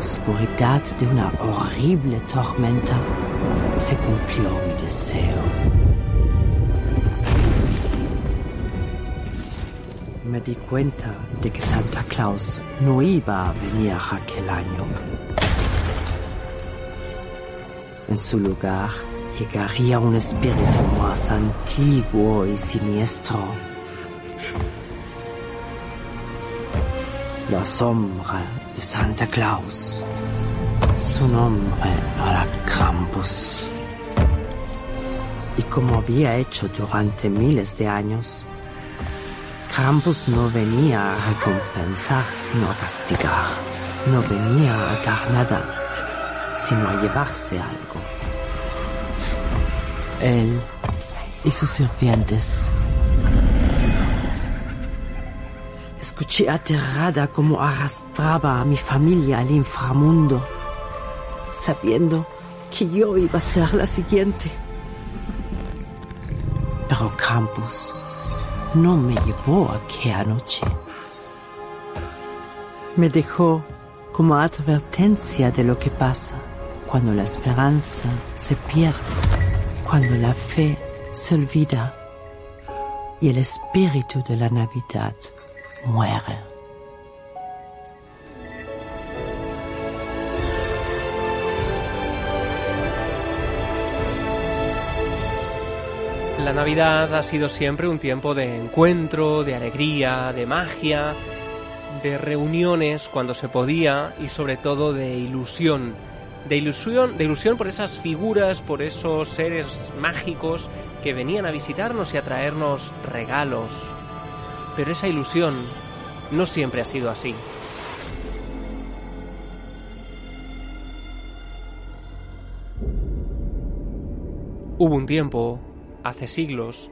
oscuridad de una horrible tormenta se cumplió mi deseo. Me di cuenta de que Santa Claus no iba a venir aquel año. En su lugar llegaría un espíritu más antiguo y siniestro. La sombra Santa Claus. Su nombre era Krampus. Y como había hecho durante miles de años, Krampus no venía a recompensar, sino a castigar. No venía a dar nada, sino a llevarse algo. Él y sus sirvientes. Escuché aterrada cómo arrastraba a mi familia al inframundo, sabiendo que yo iba a ser la siguiente. Pero Krampus no me llevó aquella noche. Me dejó como advertencia de lo que pasa cuando la esperanza se pierde, cuando la fe se olvida y el espíritu de la Navidad muere. La Navidad ha sido siempre un tiempo de encuentro, de alegría, de magia, de reuniones cuando se podía y sobre todo de ilusión. De ilusión, de ilusión por esas figuras, por esos seres mágicos que venían a visitarnos y a traernos regalos. Pero esa ilusión no siempre ha sido así. Hubo un tiempo hace siglos,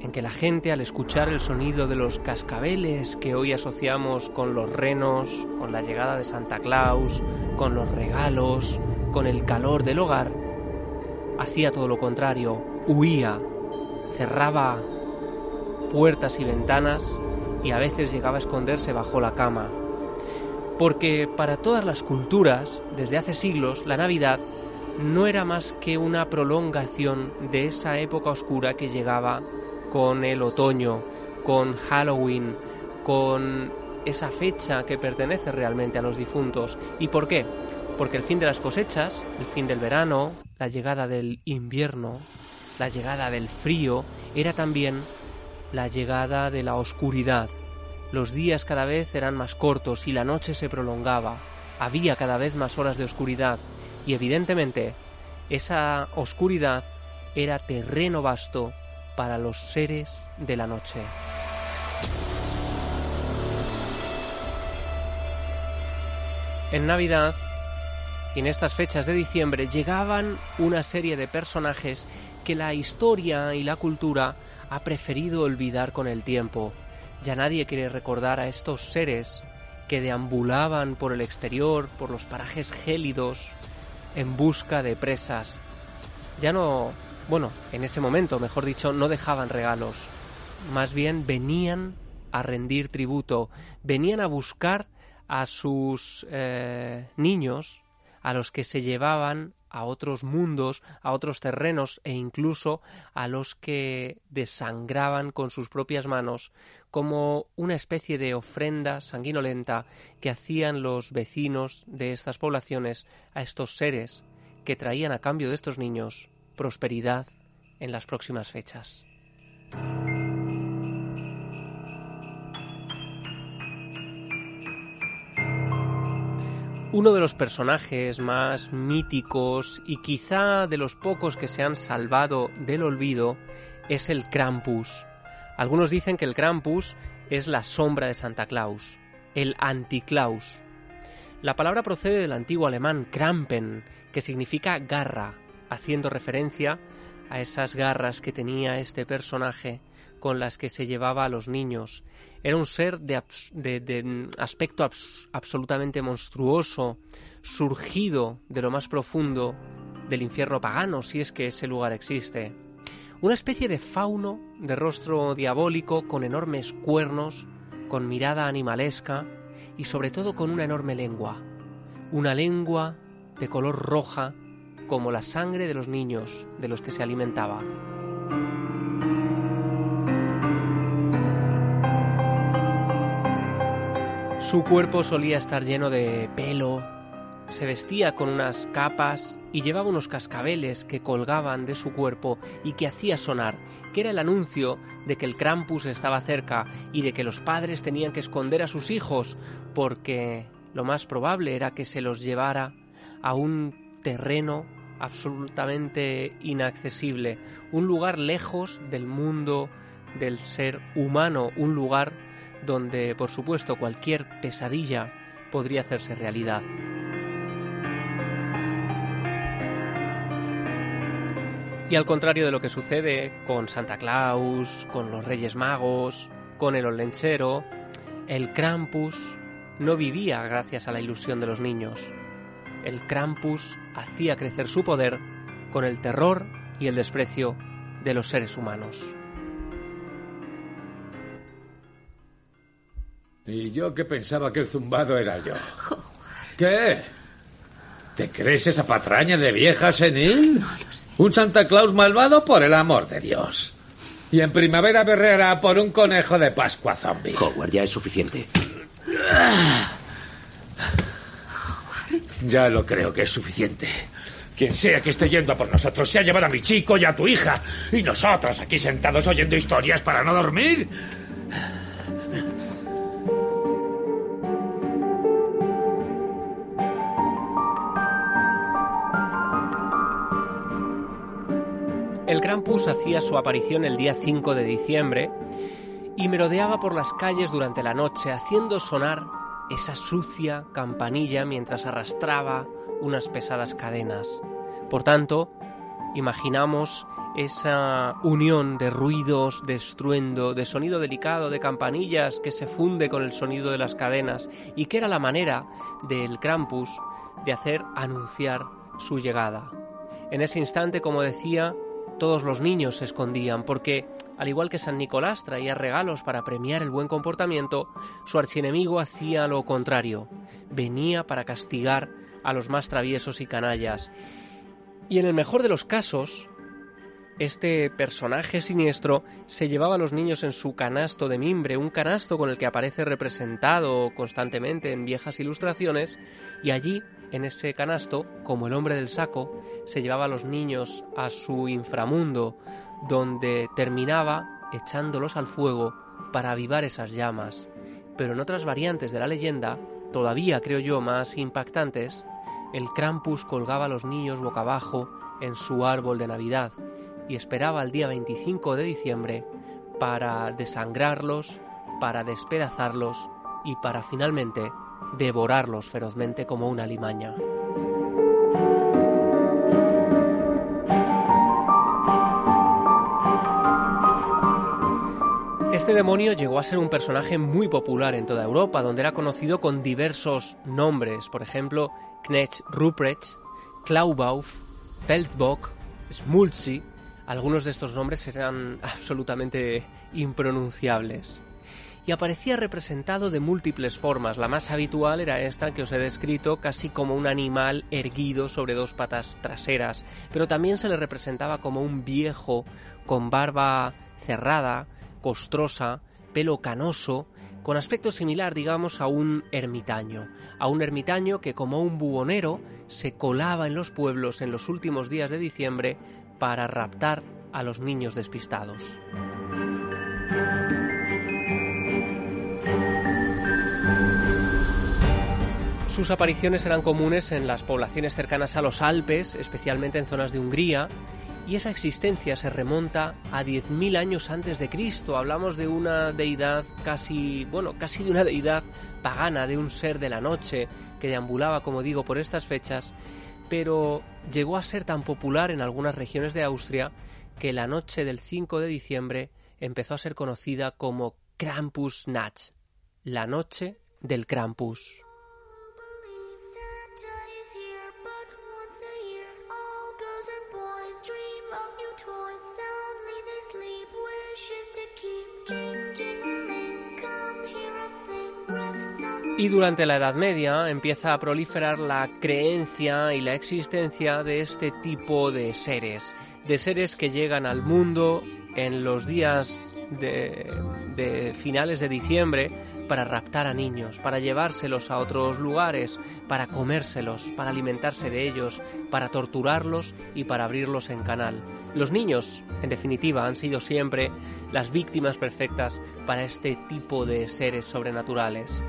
en que la gente al escuchar el sonido de los cascabeles que hoy asociamos con los renos, con la llegada de Santa Claus, con los regalos, con el calor del hogar, hacía todo lo contrario, huía, cerraba puertas y ventanas y a veces llegaba a esconderse bajo la cama. Porque para todas las culturas, desde hace siglos, la Navidad no era más que una prolongación de esa época oscura que llegaba con el otoño, con Halloween, con esa fecha que pertenece realmente a los difuntos. ¿Y por qué? Porque el fin de las cosechas, el fin del verano, la llegada del invierno, la llegada del frío, era también la llegada de la oscuridad. Los días cada vez eran más cortos y la noche se prolongaba. Había cada vez más horas de oscuridad y evidentemente esa oscuridad era terreno vasto para los seres de la noche. En Navidad y en estas fechas de diciembre llegaban una serie de personajes que la historia y la cultura ha preferido olvidar con el tiempo. Ya nadie quiere recordar a estos seres que deambulaban por el exterior, por los parajes gélidos, en busca de presas. Ya no, bueno, en ese momento, mejor dicho, no dejaban regalos, más bien venían a rendir tributo, venían a buscar a sus eh, niños, a los que se llevaban a otros mundos, a otros terrenos e incluso a los que desangraban con sus propias manos como una especie de ofrenda sanguinolenta que hacían los vecinos de estas poblaciones a estos seres que traían a cambio de estos niños prosperidad en las próximas fechas. Uno de los personajes más míticos y quizá de los pocos que se han salvado del olvido es el Krampus. Algunos dicen que el Krampus es la sombra de Santa Claus, el Anticlaus. La palabra procede del antiguo alemán Krampen, que significa garra, haciendo referencia a esas garras que tenía este personaje con las que se llevaba a los niños era un ser de, aspecto absolutamente monstruoso, surgido de lo más profundo del infierno pagano, si es que ese lugar existe. Una especie de fauno de rostro diabólico con enormes cuernos, con mirada animalesca y sobre todo con una enorme lengua. una lengua de color roja como la sangre de los niños de los que se alimentaba. Su cuerpo solía estar lleno de pelo, se vestía con unas capas y llevaba unos cascabeles que colgaban de su cuerpo y que hacía sonar, que era el anuncio de que el Krampus estaba cerca y de que los padres tenían que esconder a sus hijos, porque lo más probable era que se los llevara a un terreno absolutamente inaccesible, un lugar lejos del mundo del ser humano, un lugar donde, por supuesto, cualquier pesadilla podría hacerse realidad. Y al contrario de lo que sucede con Santa Claus, con los Reyes Magos, con el Olenchero, el Krampus no vivía gracias a la ilusión de los niños. El Krampus hacía crecer su poder con el terror y el desprecio de los seres humanos. Y yo que pensaba que el zumbado era yo. ¿Qué? ¿Te crees esa patraña de vieja senil? No lo sé. Un Santa Claus malvado por el amor de Dios. Y en primavera berrera por un conejo de Pascua zombie. Howard, ya es suficiente. Ya lo creo que es suficiente. Quien sea que esté yendo a por nosotros se ha llevado a mi chico y a tu hija. Y nosotros aquí sentados oyendo historias para no dormir. El Krampus hacía su aparición el día 5 de diciembre y merodeaba por las calles durante la noche haciendo sonar esa sucia campanilla mientras arrastraba unas pesadas cadenas. Por tanto, imaginamos esa unión de ruidos, de estruendo, de sonido delicado de campanillas que se funde con el sonido de las cadenas y que era la manera del Krampus de hacer anunciar su llegada. En ese instante, como decía, todos los niños se escondían porque, al igual que San Nicolás traía regalos para premiar el buen comportamiento, su archienemigo hacía lo contrario, venía para castigar a los más traviesos y canallas. Y en el mejor de los casos, este personaje siniestro se llevaba a los niños en su canasto de mimbre, un canasto con el que aparece representado constantemente en viejas ilustraciones, y allí, en ese canasto, como el hombre del saco, se llevaba a los niños a su inframundo, donde terminaba echándolos al fuego para avivar esas llamas. Pero en otras variantes de la leyenda, todavía creo yo más impactantes, el Krampus colgaba a los niños boca abajo en su árbol de Navidad y esperaba el día 25 de diciembre para desangrarlos, para despedazarlos y para finalmente devorarlos ferozmente como una limaña. Este demonio llegó a ser un personaje muy popular en toda Europa, donde era conocido con diversos nombres, por ejemplo, Knecht Ruprecht, Klaubauf, Pelzbock, Smulzi. Algunos de estos nombres eran absolutamente impronunciables. Y aparecía representado de múltiples formas. La más habitual era esta que os he descrito, casi como un animal erguido sobre dos patas traseras. Pero también se le representaba como un viejo con barba cerrada, costrosa, pelo canoso, con aspecto similar, digamos, a un ermitaño, a un ermitaño que como un bubonero se colaba en los pueblos en los últimos días de diciembre para raptar a los niños despistados. Sus apariciones eran comunes en las poblaciones cercanas a los Alpes, especialmente en zonas de Hungría, y esa existencia se remonta a 10.000 años antes de Cristo. Hablamos de una deidad casi, bueno, casi de una deidad pagana, de un ser de la noche que deambulaba, como digo, por estas fechas, pero llegó a ser tan popular en algunas regiones de Austria que la noche del 5 de diciembre empezó a ser conocida como Krampusnacht, la noche del Krampus. Y durante la Edad Media empieza a proliferar la creencia y la existencia de este tipo de seres, de seres que llegan al mundo en los días de, finales de diciembre para raptar a niños, para llevárselos a otros lugares, para comérselos, para alimentarse de ellos, para torturarlos y para abrirlos en canal. Los niños, en definitiva, han sido siempre las víctimas perfectas para este tipo de seres sobrenaturales.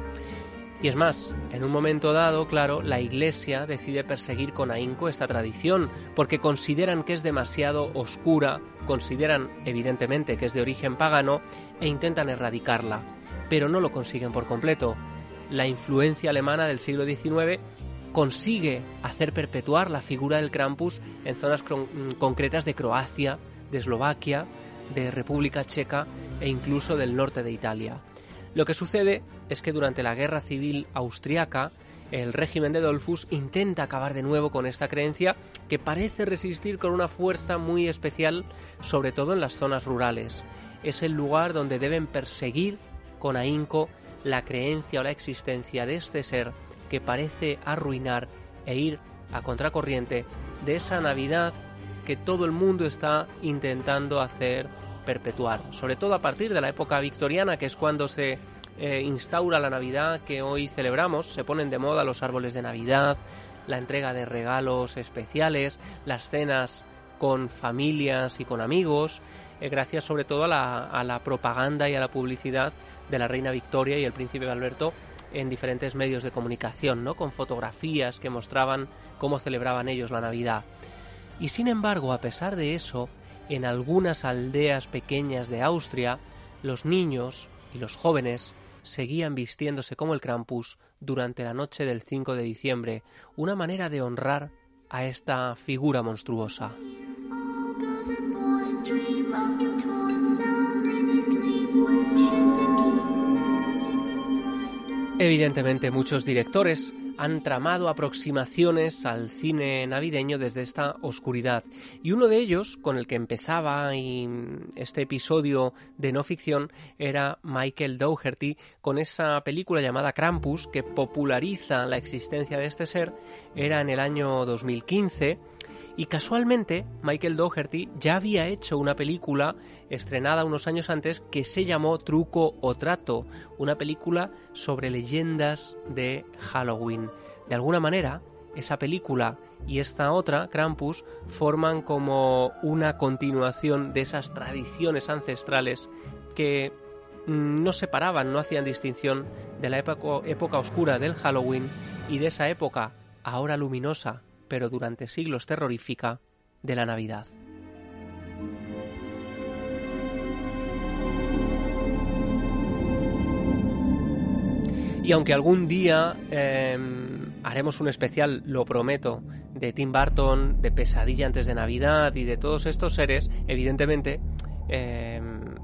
Y es más, en un momento dado, claro, la Iglesia decide perseguir con ahínco esta tradición, porque consideran que es demasiado oscura, consideran evidentemente que es de origen pagano e intentan erradicarla, pero no lo consiguen por completo. La influencia alemana del siglo XIX consigue hacer perpetuar la figura del Krampus en zonas con- concretas de Croacia, de Eslovaquia, de República Checa e incluso del norte de Italia. Lo que sucede es que durante la Guerra Civil Austriaca, el régimen de Dolfus intenta acabar de nuevo con esta creencia que parece resistir con una fuerza muy especial, sobre todo en las zonas rurales. Es el lugar donde deben perseguir con ahínco la creencia o la existencia de este ser que parece arruinar e ir a contracorriente de esa Navidad que todo el mundo está intentando hacer perpetuar, sobre todo a partir de la época victoriana, que es cuando se eh, instaura la Navidad que hoy celebramos, se ponen de moda los árboles de Navidad, la entrega de regalos especiales, las cenas con familias y con amigos, eh, gracias sobre todo a la, a la propaganda y a la publicidad de la reina Victoria y el príncipe Alberto en diferentes medios de comunicación, ¿no? con fotografías que mostraban cómo celebraban ellos la Navidad. Y sin embargo, a pesar de eso, en algunas aldeas pequeñas de Austria, los niños y los jóvenes seguían vistiéndose como el Krampus durante la noche del 5 de diciembre, una manera de honrar a esta figura monstruosa. Evidentemente muchos directores han tramado aproximaciones al cine navideño desde esta oscuridad. Y uno de ellos con el que empezaba este episodio de no ficción era Michael Dougherty con esa película llamada Krampus que populariza la existencia de este ser era en el año 2015 y casualmente, Michael Dougherty ya había hecho una película estrenada unos años antes que se llamó Truco o Trato, una película sobre leyendas de Halloween. De alguna manera, esa película y esta otra, Krampus, forman como una continuación de esas tradiciones ancestrales que mm, no separaban, no hacían distinción de la época, época oscura del Halloween y de esa época, ahora luminosa, pero durante siglos terrorífica, de la Navidad. Y aunque algún día eh, haremos un especial, lo prometo, de Tim Burton, de Pesadilla antes de Navidad y de todos estos seres, evidentemente, eh,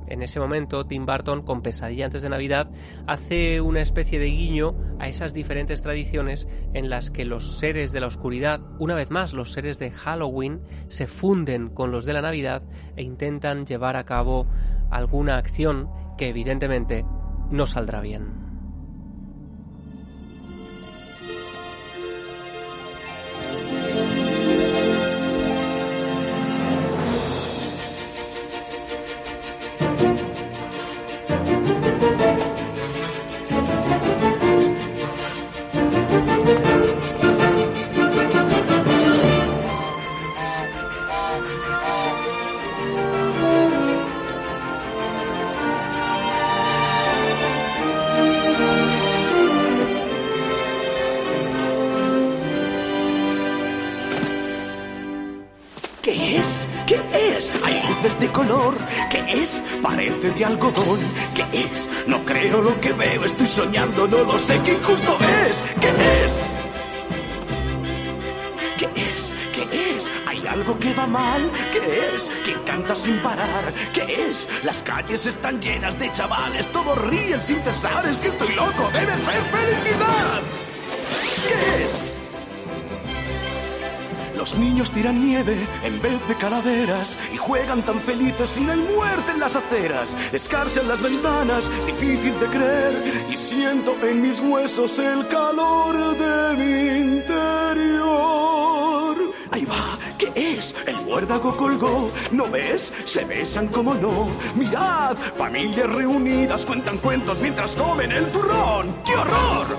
en ese momento Tim Burton, con Pesadilla antes de Navidad, hace una especie de guiño a esas diferentes tradiciones en las que los seres de la oscuridad, una vez más los seres de Halloween, se funden con los de la Navidad e intentan llevar a cabo alguna acción que evidentemente no saldrá bien. Color. ¿Qué es? Parece de algodón. ¿Qué es? No creo lo que veo. Estoy soñando. No lo sé. ¿Qué injusto es? ¿Qué es? ¿Qué es? ¿Qué es? ¿Hay algo que va mal? ¿Qué es? ¿Quién canta sin parar? ¿Qué es? Las calles están llenas de chavales. Todos ríen sin cesar. Es que estoy loco. Debe ser felicidad. ¿Qué es? Los niños tiran nieve en vez de calaveras y juegan tan felices no hay muerte en las aceras. Escarchan las ventanas, difícil de creer, y siento en mis huesos el calor de mi interior. Ahí va, ¿qué es? El muérdago colgó, ¿no ves? Se besan como no. Mirad, familias reunidas cuentan cuentos mientras comen el turrón. ¡Qué horror!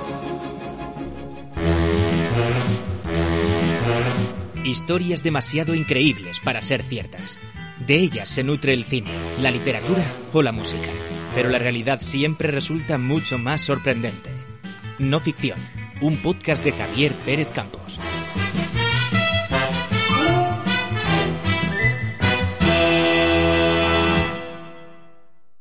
Historias demasiado increíbles para ser ciertas. De ellas se nutre el cine, la literatura o la música. Pero la realidad siempre resulta mucho más sorprendente. No ficción, un podcast de Javier Pérez Campos.